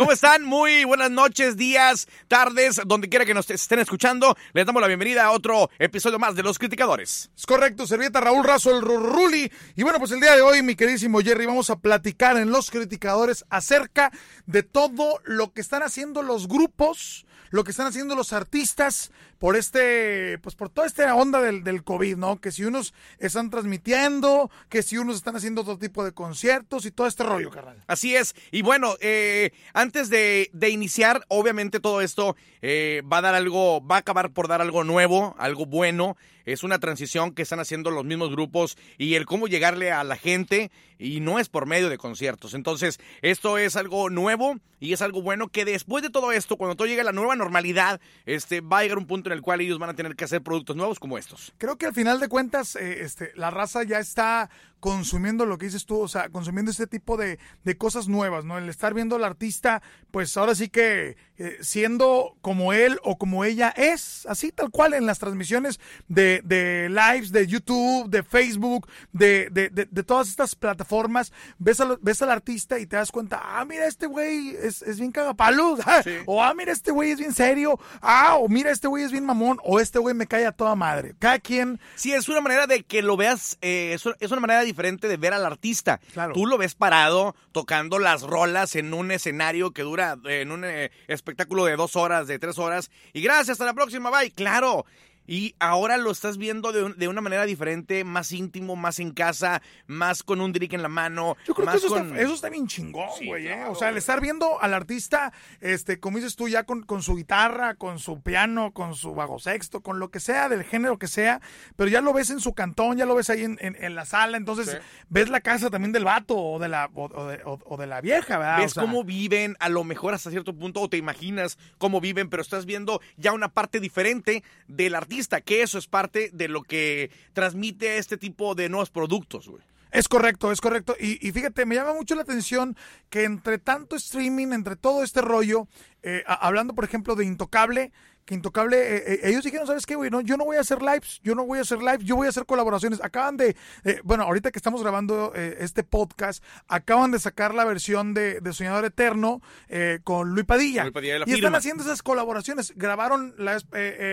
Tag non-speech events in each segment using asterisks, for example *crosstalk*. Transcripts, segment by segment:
¿Cómo están? Muy buenas noches, días, tardes, donde quiera que nos estén escuchando. Les damos la bienvenida a otro episodio más de Los Criticadores. Es correcto, servieta Raúl Razo, el Ruli. Y bueno, pues el día de hoy, mi queridísimo Jerry, vamos a platicar en Los Criticadores acerca de todo lo que están haciendo los grupos lo que están haciendo los artistas por este, pues por toda esta onda del, del COVID, ¿no? Que si unos están transmitiendo, que si unos están haciendo otro tipo de conciertos y todo este rollo, carnal. Así es. Y bueno, eh, antes de, de, iniciar, obviamente todo esto eh, va a dar algo, va a acabar por dar algo nuevo, algo bueno. Es una transición que están haciendo los mismos grupos y el cómo llegarle a la gente y no es por medio de conciertos. Entonces, esto es algo nuevo y es algo bueno que después de todo esto, cuando todo llegue a la nueva normalidad, este, va a llegar un punto en el cual ellos van a tener que hacer productos nuevos como estos. Creo que al final de cuentas, eh, este, la raza ya está consumiendo lo que dices tú, o sea, consumiendo este tipo de, de cosas nuevas, ¿no? El estar viendo al artista, pues ahora sí que eh, siendo como él o como ella es, así tal cual en las transmisiones de, de lives, de YouTube, de Facebook, de, de, de todas estas plataformas, ves, a, ves al artista y te das cuenta, ah, mira, este güey es, es bien cagapalos, *laughs* sí. o ah, mira, este güey es bien serio, ah, o mira, este güey es bien mamón, o este güey me cae a toda madre. Cada quien... Sí, es una manera de que lo veas, eh, es, es una manera diferente de ver al artista. Claro. Tú lo ves parado tocando las rolas en un escenario que dura en un eh, espectáculo de dos horas, de tres horas. Y gracias, hasta la próxima, bye. Claro. Y ahora lo estás viendo de, un, de, una manera diferente, más íntimo, más en casa, más con un drink en la mano. Yo creo más que eso, con... está, eso está bien chingón, güey. Sí, ¿eh? o sea, el estar viendo al artista, este, como dices tú, ya con, con, su guitarra, con su piano, con su bajo sexto, con lo que sea, del género que sea, pero ya lo ves en su cantón, ya lo ves ahí en, en, en la sala, entonces sí. ves la casa también del vato o de la, o, o, de, o de, la vieja, ¿verdad? Ves o sea, cómo viven, a lo mejor hasta cierto punto, o te imaginas cómo viven, pero estás viendo ya una parte diferente del artista, que eso es parte de lo que transmite este tipo de nuevos productos, güey. Es correcto, es correcto. Y, fíjate, me llama mucho la atención que entre tanto streaming, entre todo este rollo, eh, hablando por ejemplo de Intocable, que Intocable, eh, eh, ellos dijeron, ¿sabes qué, güey? No, yo no voy a hacer lives, yo no voy a hacer lives, yo voy a hacer colaboraciones. Acaban de, eh, bueno, ahorita que estamos grabando eh, este podcast, acaban de sacar la versión de, de Soñador Eterno eh, con Luis Padilla. Luis Padilla y están haciendo esas colaboraciones. Grabaron la,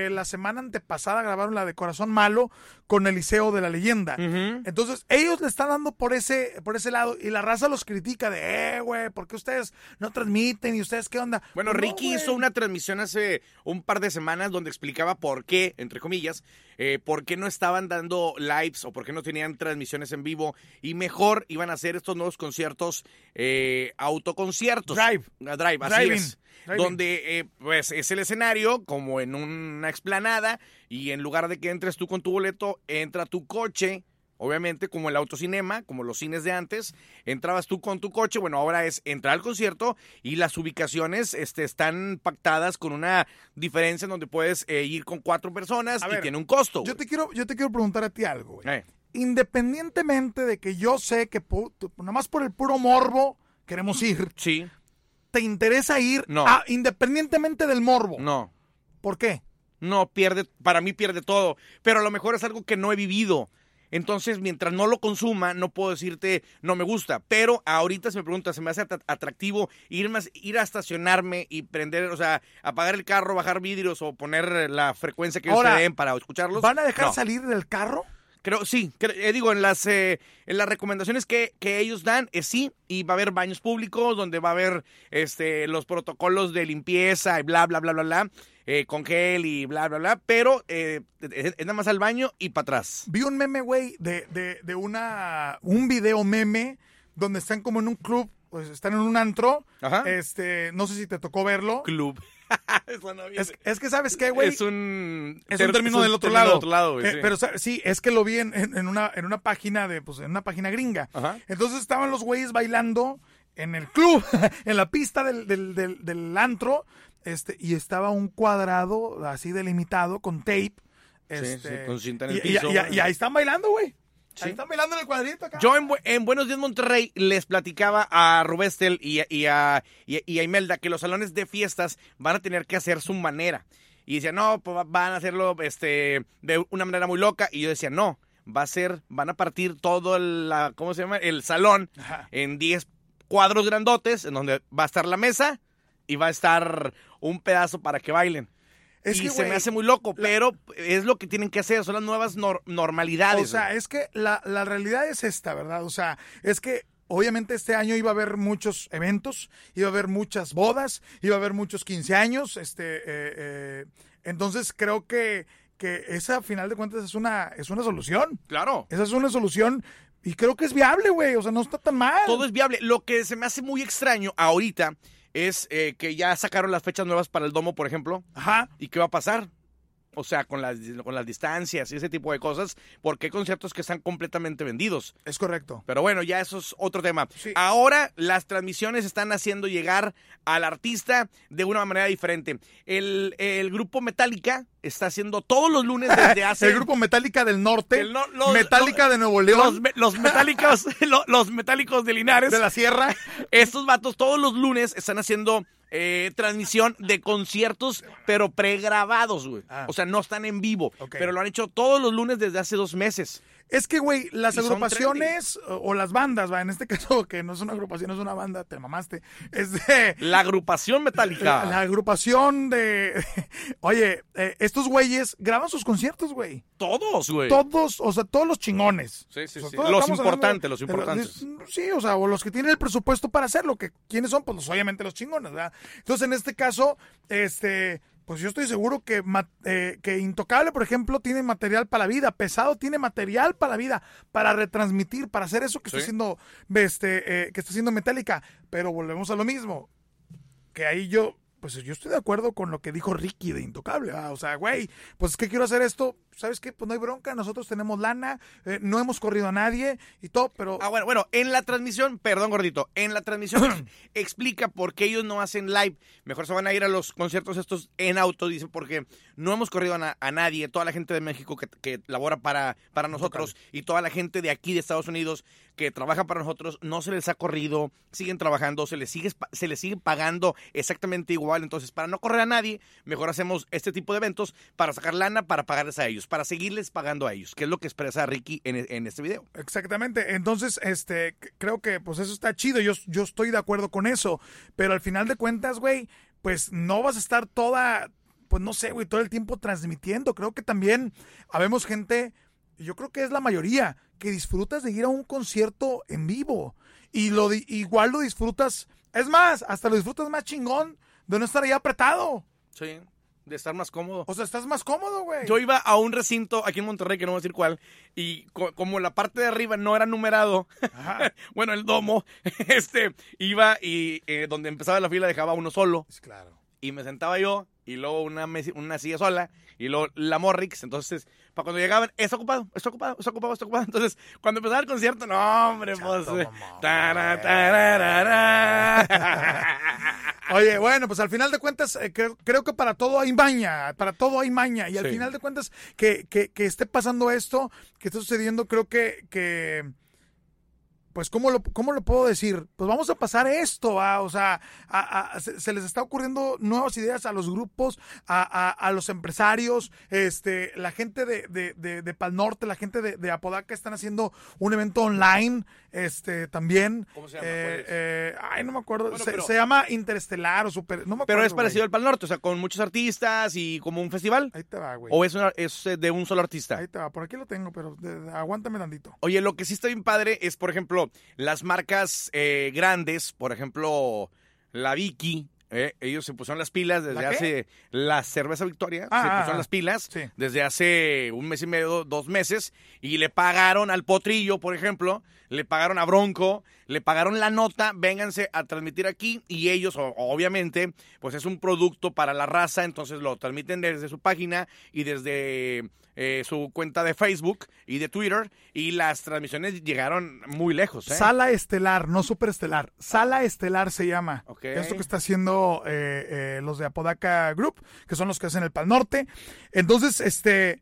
la, semana antepasada, grabaron la de Corazón Malo con Eliseo de la Leyenda. Uh -huh. Entonces, ellos le están dando por ese, por ese lado y la raza los critica de, eh, güey, ¿por qué ustedes no transmiten y ustedes qué onda? Bueno, no, Ricky wey. hizo una transmisión hace un par de semanas donde explicaba por qué, entre comillas, eh, por qué no estaban dando lives o por qué no tenían transmisiones en vivo y mejor iban a hacer estos nuevos conciertos eh, autoconciertos. Drive. Uh, drive, así Driving. es. Driving. Donde eh, pues es el escenario como en una explanada y en lugar de que entres tú con tu boleto, entra tu coche Obviamente, como el autocinema, como los cines de antes, entrabas tú con tu coche, bueno, ahora es entrar al concierto y las ubicaciones este, están pactadas con una diferencia en donde puedes eh, ir con cuatro personas A y ver, tiene un costo. Yo te quiero, yo te quiero preguntar a ti algo, güey. Eh. Independientemente de que yo sé que nada más por el puro morbo queremos ir. Sí. ¿Te interesa ir? No. A, independientemente del morbo. No. ¿Por qué? No, pierde, para mí pierde todo. Pero a lo mejor es algo que no he vivido. Entonces, mientras no lo consuma, no puedo decirte no me gusta. Pero ahorita si me preguntas, se me hace atractivo ir, más, ir a estacionarme y prender, o sea, apagar el carro, bajar vidrios o poner la frecuencia que ellos Ahora, te den para escucharlos. ¿Van a dejar no. salir del carro? Creo, sí, creo, eh, digo, en las, eh, en las recomendaciones que, que ellos dan, es sí, y va a haber baños públicos donde va a haber este, los protocolos de limpieza y bla, bla, bla, bla, bla. Eh, con gel y bla, bla, bla, pero eh, es, es, nada más al baño y para atrás. Vi un meme, güey, de, de, de, una, un video meme donde están como en un club, pues están en un antro, Ajá. este, no sé si te tocó verlo. Club. *laughs* es, es, que, ¿sabes qué, güey? Es un... Es un término del otro lado. Del otro lado eh, sí. Pero sí, es que lo vi en, en, una, en una página de, pues, en una página gringa. Ajá. Entonces estaban los güeyes bailando en el club, *laughs* en la pista del, del, del, del antro, este, y estaba un cuadrado así delimitado con tape. Este, sí, sí, con cinta en el y, piso. Y, y, y ahí están bailando, güey. Sí. Ahí están bailando en el cuadrito acá. Yo en, en, Buenos Días Monterrey les platicaba a Rubestel y, y, a, y, a Imelda que los salones de fiestas van a tener que hacer su manera. Y decía, no, pues van a hacerlo este, de una manera muy loca. Y yo decía, no, va a ser, van a partir todo el, la, ¿cómo se llama? El salón Ajá. en 10 cuadros grandotes, en donde va a estar la mesa, y va a estar un pedazo para que bailen. Es y que, se me hace muy loco, pero es lo que tienen que hacer, son las nuevas nor- normalidades. O sea, es que la, la realidad es esta, ¿verdad? O sea, es que obviamente este año iba a haber muchos eventos, iba a haber muchas bodas, iba a haber muchos 15 años, este, eh, eh, entonces creo que, que esa, a final de cuentas, es una, es una solución. claro. Esa es una solución y creo que es viable, güey, o sea, no está tan mal. Todo es viable. Lo que se me hace muy extraño ahorita es eh, que ya sacaron las fechas nuevas para el domo, por ejemplo. Ajá. ¿Y qué va a pasar? O sea, con las, con las distancias y ese tipo de cosas, porque hay conciertos que están completamente vendidos. Es correcto. Pero bueno, ya eso es otro tema. Sí. Ahora las transmisiones están haciendo llegar al artista de una manera diferente. El, el grupo Metallica está haciendo todos los lunes desde *laughs* hace... El grupo Metálica del Norte, El no- los- Metálica los- de Nuevo León, Los, me- los metálicos, *laughs* lo- los metálicos de Linares. de la Sierra. Estos vatos todos los lunes están haciendo eh, transmisión de conciertos, pero pregrabados, güey. Ah. O sea, no están en vivo, pero lo han hecho todos los lunes desde hace dos meses. Es que, güey, las agrupaciones o, o las bandas, va, en este *laughs* caso, que no es una agrupación, es una banda, te mamaste. Es de. La agrupación metálica. La, la agrupación de. *laughs* Oye, eh, estos güeyes graban sus conciertos, güey. Todos, güey. Todos, o sea, todos los chingones. Sí, sí, O sea, sí. Los importantes, los de- importantes. Sí, o sea, o los que tienen el presupuesto para hacerlo, que quiénes son, pues obviamente los chingones, ¿verdad? Entonces, en este caso, este, pues yo estoy seguro que, eh, que Intocable, por ejemplo, tiene material para la vida, Pesado tiene material para la vida, para retransmitir, para hacer eso que está haciendo, este, eh, que está haciendo Metallica. Pero volvemos a lo mismo, que ahí yo, pues yo estoy de acuerdo con lo que dijo Ricky de Intocable. ¿verdad? O sea, güey, pues es que quiero hacer esto, ¿sabes qué? Pues no hay bronca, nosotros tenemos lana, eh, no hemos corrido a nadie y todo, pero... Ah, bueno, bueno, en la transmisión, perdón, gordito, en la transmisión *clears throat* explica por qué ellos no hacen live. Mejor se van a ir a los conciertos estos en auto, dice, porque no hemos corrido a, na- a nadie. Toda la gente de México que, que labora para, para nosotros y toda la gente de aquí de Estados Unidos que trabaja para nosotros, no se les ha corrido, siguen trabajando, se les sigue, se les sigue pagando exactamente igual. Entonces, para no correr a nadie, mejor hacemos este tipo de eventos para sacar lana, para pagarles a ellos, para seguirles pagando a ellos, que es lo que expresa Ricky en, en este video. Exactamente. Entonces, este, creo que pues eso está chido. Yo, yo estoy de acuerdo con eso. Pero al final de cuentas, güey, pues no vas a estar toda, pues no sé, güey, todo el tiempo transmitiendo. Creo que también habemos gente, yo creo que es la mayoría, que disfrutas de ir a un concierto en vivo. Y lo igual lo disfrutas, es más, hasta lo disfrutas más chingón de no estar ahí apretado. Sí, de estar más cómodo. O sea, estás más cómodo, güey. Yo iba a un recinto aquí en Monterrey, que no voy a decir cuál, y co- como la parte de arriba no era numerado, Ajá. *laughs* bueno, el domo, *laughs* este, iba y eh, donde empezaba la fila dejaba uno solo, Claro. y me sentaba yo, y luego una, mesi- una silla sola, y luego la Morrix, entonces, para cuando llegaban, está ocupado, está ocupado, está ocupado, está ocupado, entonces, cuando empezaba el concierto, no, hombre, pues, Chato, eh. *laughs* Oye, bueno, pues al final de cuentas, eh, creo, creo que para todo hay maña, para todo hay maña. Y al Sí. final de cuentas, que, que, que esté pasando esto, que esté sucediendo, creo que, que pues, ¿cómo lo, ¿cómo lo puedo decir? Pues vamos a pasar esto, ¿va? o sea, a- a- se, se les está ocurriendo nuevas ideas a los grupos, a, a- los empresarios, este, la gente de, de, de, de Pal Norte, la gente de, de Apodaca están haciendo un evento online, este, también. ¿Cómo se llama? Eh, eh, ay, no me acuerdo. Bueno, se, pero- se llama Interestelar o Super. No me acuerdo. Pero es güey. parecido al Pal Norte, o sea, con muchos artistas y como un festival, Ahí te va, güey. o es, una- es eh, de un solo artista. Ahí te va. Por aquí lo tengo, pero aguántame tantito. Oye, lo que sí está bien padre es, por ejemplo, las marcas eh, grandes, por ejemplo, la Vicky, eh, ellos se pusieron las pilas desde hace la cerveza Victoria, Ah, se ah, pusieron ah. las pilas Sí. desde hace un mes y medio, dos meses, y le pagaron al Potrillo, por ejemplo, le pagaron a Bronco, le pagaron la nota, vénganse a transmitir aquí, y ellos, obviamente, pues es un producto para la raza, entonces lo transmiten desde su página y desde eh, su cuenta de Facebook y de Twitter, y las transmisiones llegaron muy lejos. ¿eh? Sala Estelar, no Superestelar. Sala Estelar se llama. Esto que está haciendo eh, eh, los de Apodaca Group, que son los que hacen el Pal Norte. Entonces, este.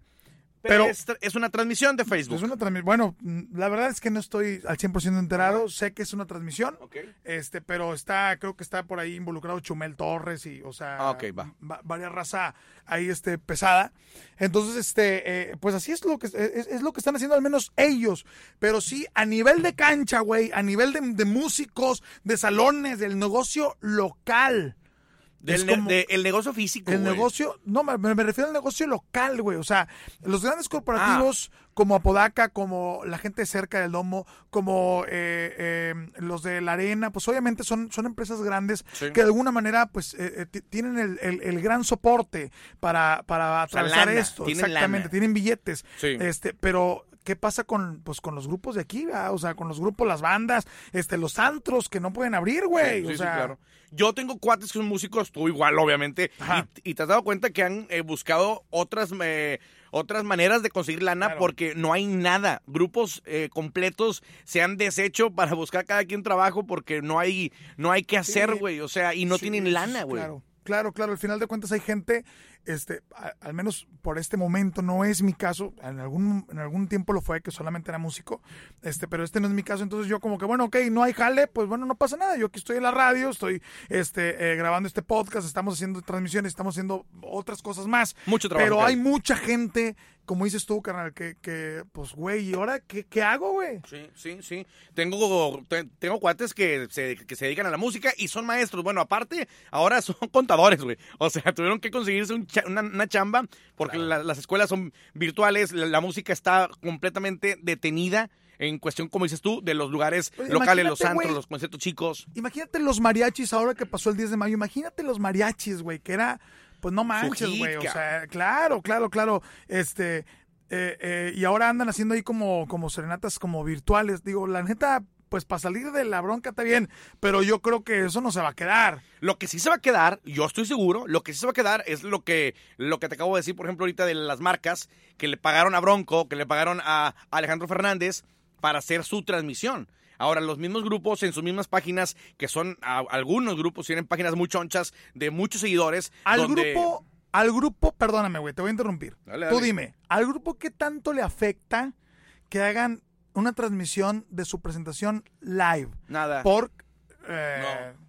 Pero es, es una transmisión de Facebook. Es una. Bueno, mm, la verdad es que no estoy al 100% enterado. Sé que es una transmisión. Este, pero está, creo que está por ahí involucrado Chumel Torres y, o sea, Ah, ok, va. va- varias raza ahí, este, pesada. Entonces, este, eh, pues así es lo que es, es lo que están haciendo al menos ellos. Pero sí, a nivel de cancha, güey, a nivel de, de músicos, de salones, del negocio local. Del ne- de- el negocio físico, el güey. negocio, no, me, me refiero al negocio local, güey. O sea, los grandes corporativos como Apodaca, como la gente cerca del domo, como eh, eh, los de la arena, pues obviamente son, son empresas grandes Sí. que de alguna manera pues eh, eh, ti- tienen el, el- el gran soporte para, para atravesar lana, esto. tienen Exactamente, lana. tienen billetes. Sí. Este, pero ¿qué pasa con pues con los grupos de aquí? O sea, con los grupos, las bandas, este, los antros que no pueden abrir, güey. Sí, o sí, sea, claro. Yo tengo cuates que son músicos, tú igual, obviamente, y, y te has dado cuenta que han eh, buscado otras eh, otras maneras de conseguir lana Claro. porque no hay nada. Grupos eh, completos se han deshecho para buscar cada quien trabajo porque no hay no hay que hacer, Sí. güey. O sea, y no Sí, tienen lana, güey. Claro, claro, claro. Al final de cuentas hay gente, este, a- al menos por este momento no es mi caso. En algún, en algún tiempo lo fue que solamente era músico, este, pero este no es mi caso. Entonces yo como que bueno, ok, no hay jale, pues bueno, no pasa nada. Yo aquí estoy en la radio, estoy, este, eh, grabando este podcast, estamos haciendo transmisiones, estamos haciendo otras cosas más. Mucho trabajo. Pero hay mucha gente, como dices tú, carnal, que, que pues güey, ¿y ahora qué, qué hago, güey? Sí, sí, sí. Tengo, te- tengo cuates que se, que se dedican a la música y son maestros. Bueno, aparte, ahora son *laughs* contadores, güey. O sea, tuvieron que conseguirse un una, una chamba porque la- las escuelas son virtuales, la, la música está completamente detenida en cuestión, como dices tú, de los lugares Pues, locales, los antros, güey. los conciertos chicos. Imagínate los mariachis ahora que pasó el 10 de mayo. Imagínate los mariachis, güey, que era, pues no manches, güey. O sea, claro, claro, claro. Este, eh, eh, y ahora andan haciendo ahí como, como serenatas como virtuales. Digo, la neta, pues para salir de la bronca está bien, pero yo creo que eso no se va a quedar. Lo que sí se va a quedar, yo estoy seguro, lo que sí se va a quedar es lo que, lo que te acabo de decir, por ejemplo, ahorita de las marcas que le pagaron a Bronco, que le pagaron a Alejandro Fernández para hacer su transmisión. Ahora, los mismos grupos en sus mismas páginas, que son a- algunos grupos, tienen páginas muy chonchas de muchos seguidores. Al donde- grupo, al grupo, perdóname, güey, te voy a interrumpir. Dale, Tú dime, ¿al grupo qué tanto le afecta que hagan una transmisión de su presentación live? Nada. Por... eh, No.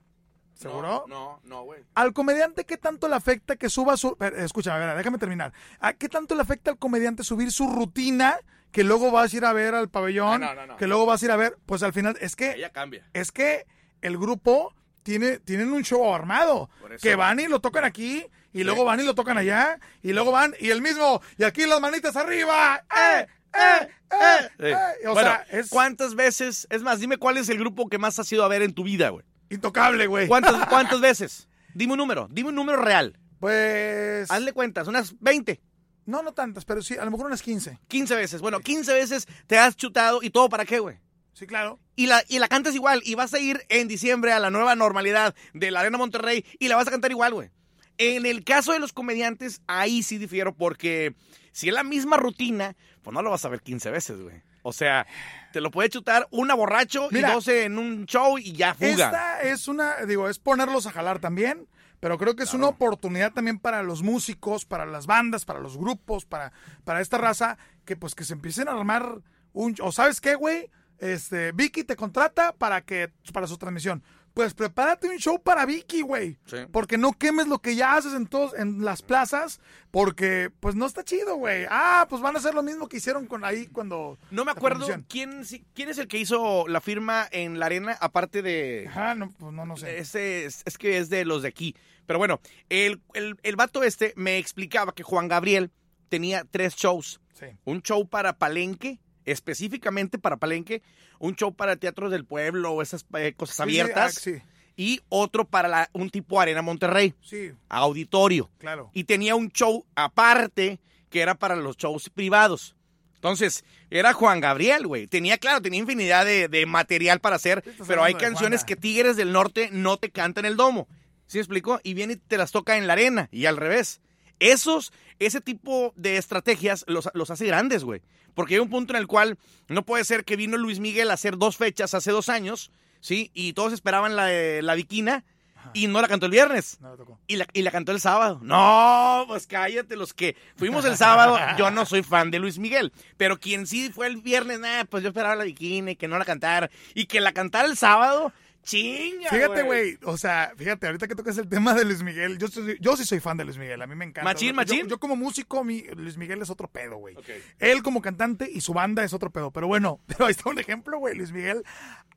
¿Seguro? No, no, güey. Al comediante, ¿qué tanto le afecta que suba su... eh, Escúchame, a ver, déjame terminar. ¿A qué tanto le afecta al comediante subir su rutina que luego vas a ir a ver al pabellón? Ah, no, no, no. Que luego vas a ir a ver... Pues al final, es que, Ella cambia. es que el grupo tiene, tienen un show armado. Por eso. Que van y lo tocan aquí, y luego van y lo tocan allá, y luego van, y el mismo, y aquí las manitas arriba. ¡Eh! ¡Eh! ¡Eh! Sí. eh. O bueno, sea, es ¿cuántas veces? Es más, dime cuál es el grupo que más has ido a ver en tu vida, güey. intocable, güey. ¿Cuántas, *laughs* ¿Cuántas veces? Dime un número, dime un número real. Pues... Hazle cuentas, unas 20. No, no tantas, pero sí, a lo mejor unas 15. 15 veces. Bueno, 15 veces te has chutado y todo para qué, güey. Sí, claro. Y la, y la cantas igual y vas a ir en diciembre a la nueva normalidad de la Arena Monterrey y la vas a cantar igual, güey. En el caso de los comediantes, ahí sí difiero porque si es la misma rutina, pues no lo vas a ver 15 veces, güey. O sea, te lo puede chutar una borracho Mira. y 12 en un show y ya fuga. Esta es una, digo, es ponerlos a jalar también, pero creo que es una oportunidad también para los músicos, para las bandas, para los grupos, para, para esta raza, que pues que se empiecen a armar un, o sabes qué, güey, este, Vicky te contrata para que, para su transmisión. Pues prepárate un show para Vicky, güey. Sí. Porque no quemes lo que ya haces en todos, en las plazas, porque pues no está chido, güey. Ah, pues van a hacer lo mismo que hicieron con ahí cuando. No me acuerdo quién, quién es el que hizo la firma en la arena, aparte de... Ajá, no, pues no, no sé. Ese es, es que es de los de aquí. Pero bueno, el, el, el vato este me explicaba que Juan Gabriel tenía tres shows. Sí. Un show para Palenque, específicamente para Palenque, un show para teatros del pueblo o esas eh, cosas Sí, sí, abiertas, ah, Sí, y otro para la- un tipo Arena Monterrey, sí, auditorio. claro. Y tenía un show aparte que era para los shows privados. Entonces, era Juan Gabriel, güey. Tenía, claro, tenía infinidad de, de material para hacer, pero hay canciones que Tigres del Norte no te cantan en el domo. ¿Sí me explico? Y viene y te las toca en la arena y al revés. Esos, ese tipo de estrategias los, los hace grandes, güey. Porque hay un punto en el cual no puede ser que vino Luis Miguel a hacer dos fechas hace dos años, ¿sí? Y todos esperaban la, la Viquina y no la cantó el viernes. No tocó. Y la, y la cantó el sábado. No, pues cállate, los que fuimos el sábado, *laughs* yo no soy fan de Luis Miguel. Pero quien sí fue el viernes, nah, pues yo esperaba la bikini, que no la cantara. Y que la cantara el sábado, chinga. Fíjate, güey, o sea, fíjate, ahorita que tocas el tema de Luis Miguel, yo, soy- yo sí soy fan de Luis Miguel, a mí me encanta. Machín, machín. Yo, como músico, mi, Luis Miguel es otro pedo, güey. Él como cantante y su banda es otro pedo. Pero bueno, *laughs* pero ahí está un ejemplo, güey. Luis Miguel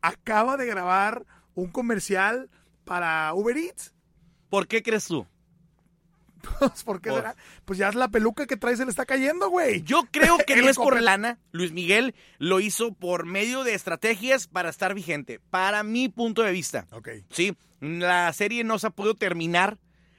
acaba de grabar un comercial para Uber Eats. ¿Por qué crees tú? Pues, *laughs* ¿Por qué será? Pues ya es la peluca que trae se le está cayendo, güey. Yo creo que *laughs* no es por copel- lana. Luis Miguel lo hizo por medio de estrategias para estar vigente. Para mi punto de vista. Ok. Sí, la serie no se ha podido terminar.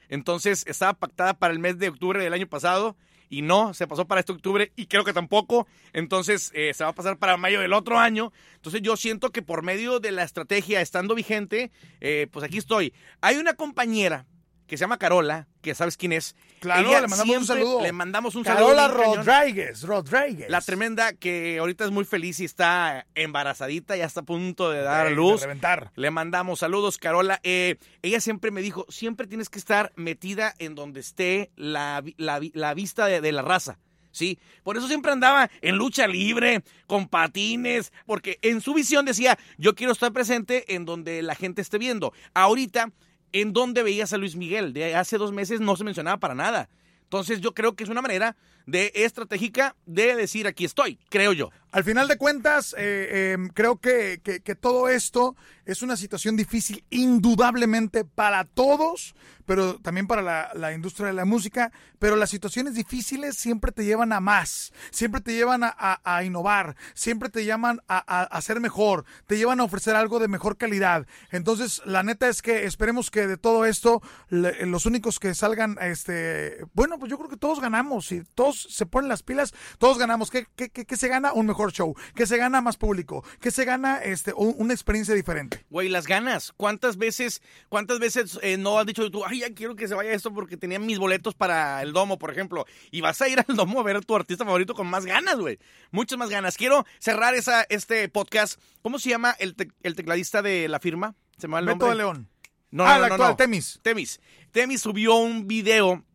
Entonces estaba pactada para el mes de octubre del año pasado. Y no, se pasó para este octubre y creo que tampoco. Entonces eh, se va a pasar para mayo del otro año. Entonces yo siento que por medio de la estrategia, estando vigente, eh, pues aquí estoy. Hay una compañera que se llama Carola, que sabes quién es. Claro, Ella le mandamos un saludo. Le mandamos un Carola saludo. cañón. Rodríguez, Rodríguez. La tremenda que ahorita es muy feliz y está embarazadita, ya está a punto de dar a luz. de reventar. Le mandamos saludos, Carola. Eh, ella siempre me dijo, siempre tienes que estar metida en donde esté la, la vista de, de la raza. Sí, por eso siempre andaba en lucha libre, con patines, porque en su visión decía, yo quiero estar presente en donde la gente esté viendo. Ahorita, ¿en dónde veías a Luis Miguel? De hace dos meses no se mencionaba para nada. Entonces yo creo que es una manera de estratégica de decir aquí estoy, creo yo. Al final de cuentas, eh, eh, creo que, que- todo esto es una situación difícil, indudablemente para todos, pero también para la, la industria de la música. Pero las situaciones difíciles siempre te llevan a más, siempre te llevan a, innovar, siempre te llaman a, a, a ser mejor, te llevan a ofrecer algo de mejor calidad. Entonces, la neta es que esperemos que de todo esto, los únicos que salgan, este, bueno, pues yo creo que todos ganamos. Si todos se ponen las pilas, todos ganamos. ¿Qué, qué, qué- qué se gana? Un mejor show. ¿Qué se gana? Más público. ¿Qué se gana? Este, un- una experiencia diferente. Güey, las ganas. ¿Cuántas veces, cuántas veces eh, no has dicho tú, ay, ya quiero que se vaya esto porque tenía mis boletos para el domo, por ejemplo? Y vas a ir al domo a ver a tu artista favorito con más ganas, güey. Muchas más ganas. Quiero cerrar esa, este podcast. ¿Cómo se llama el, te- el tecladista de la firma? ¿Se me va el Beto nombre? de León. No, ah, no, no, actual, no. Temis. Temis. Temis subió un video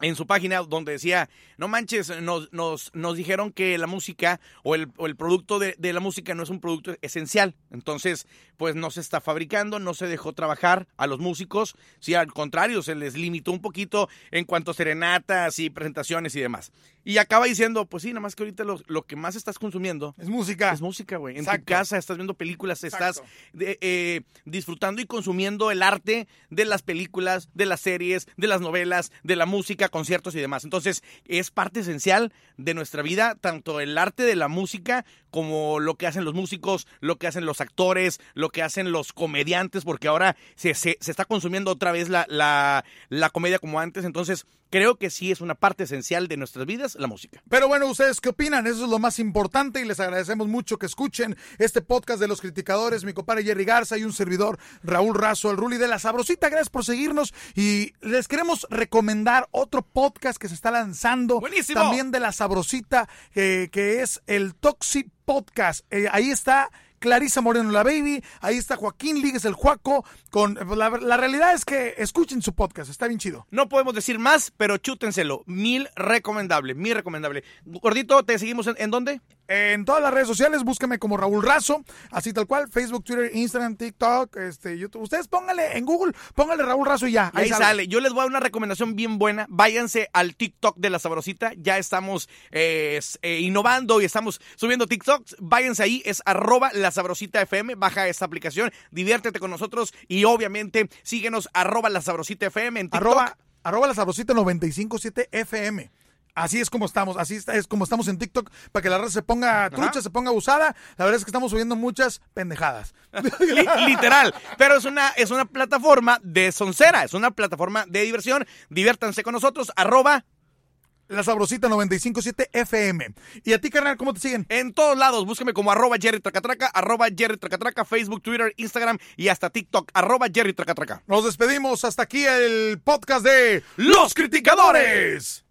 en su página donde decía, no manches, nos, nos, nos dijeron que la música o el, o el producto de, de la música no es un producto esencial. Entonces, pues no se está fabricando, no se dejó trabajar a los músicos. Sí, al contrario, se les limitó un poquito en cuanto a serenatas y presentaciones y demás. Y acaba diciendo, pues sí, nada más que ahorita lo, lo que más estás consumiendo Es música. es música, güey. En tu casa estás viendo películas, estás de- eh, disfrutando y consumiendo el arte de las películas, de las series, de las novelas, de la música, conciertos y demás. Entonces, es parte esencial de nuestra vida, tanto el arte de la música como lo que hacen los músicos, lo que hacen los actores, lo que hacen los comediantes, porque ahora se, se- se está consumiendo otra vez la, la, la comedia como antes. Entonces, creo que sí es una parte esencial de nuestras vidas, la música. Pero bueno, ¿ustedes qué opinan? Eso es lo más importante y les agradecemos mucho que escuchen este podcast de los criticadores, mi compadre Jerry Garza y un servidor Raúl Razo, el Ruli de la Sabrosita. Gracias por seguirnos y les queremos recomendar otro podcast que se está lanzando ¡Buenísimo! también de la Sabrosita, eh, que es el Toxi Podcast. Eh, ahí está. Clarisa Moreno la Baby, ahí está Joaquín Líguez el Juaco, con la, la realidad es que escuchen su podcast, está bien chido. No podemos decir más, pero chútenselo. Mil recomendable, mil recomendable. Gordito, ¿te seguimos en dónde? En todas las redes sociales, búsqueme como Raúl Razo, así tal cual, Facebook, Twitter, Instagram, TikTok, este, YouTube. Ustedes pónganle en Google, pónganle Raúl Razo y ya. Ahí, sale. Yo les voy a dar una recomendación bien buena. Váyanse al TikTok de la Sabrosita. Ya estamos eh, eh, innovando y estamos subiendo TikToks. Váyanse ahí, es arroba la Sabrosita FM. Baja esta aplicación, diviértete con nosotros y obviamente síguenos arroba la Sabrosita FM en TikTok. Arroba, arroba la sabrosita 957 FM. Así es como estamos, así es como estamos en TikTok, para que la raza se ponga trucha, se ponga abusada. La verdad es que estamos subiendo muchas pendejadas. Li- literal. Pero es una, es una plataforma de soncera, es una plataforma de diversión. Diviértanse con nosotros, arroba La sabrosita 957 FM. Y a ti, carnal, ¿cómo te siguen? en todos lados. Búsqueme como arroba Jerry Tracatraca, arroba Jerry Tracatraca, Facebook, Twitter, Instagram y hasta TikTok, arroba Jerry Tracatraca. Nos despedimos hasta aquí el podcast de ¡Los Criticadores!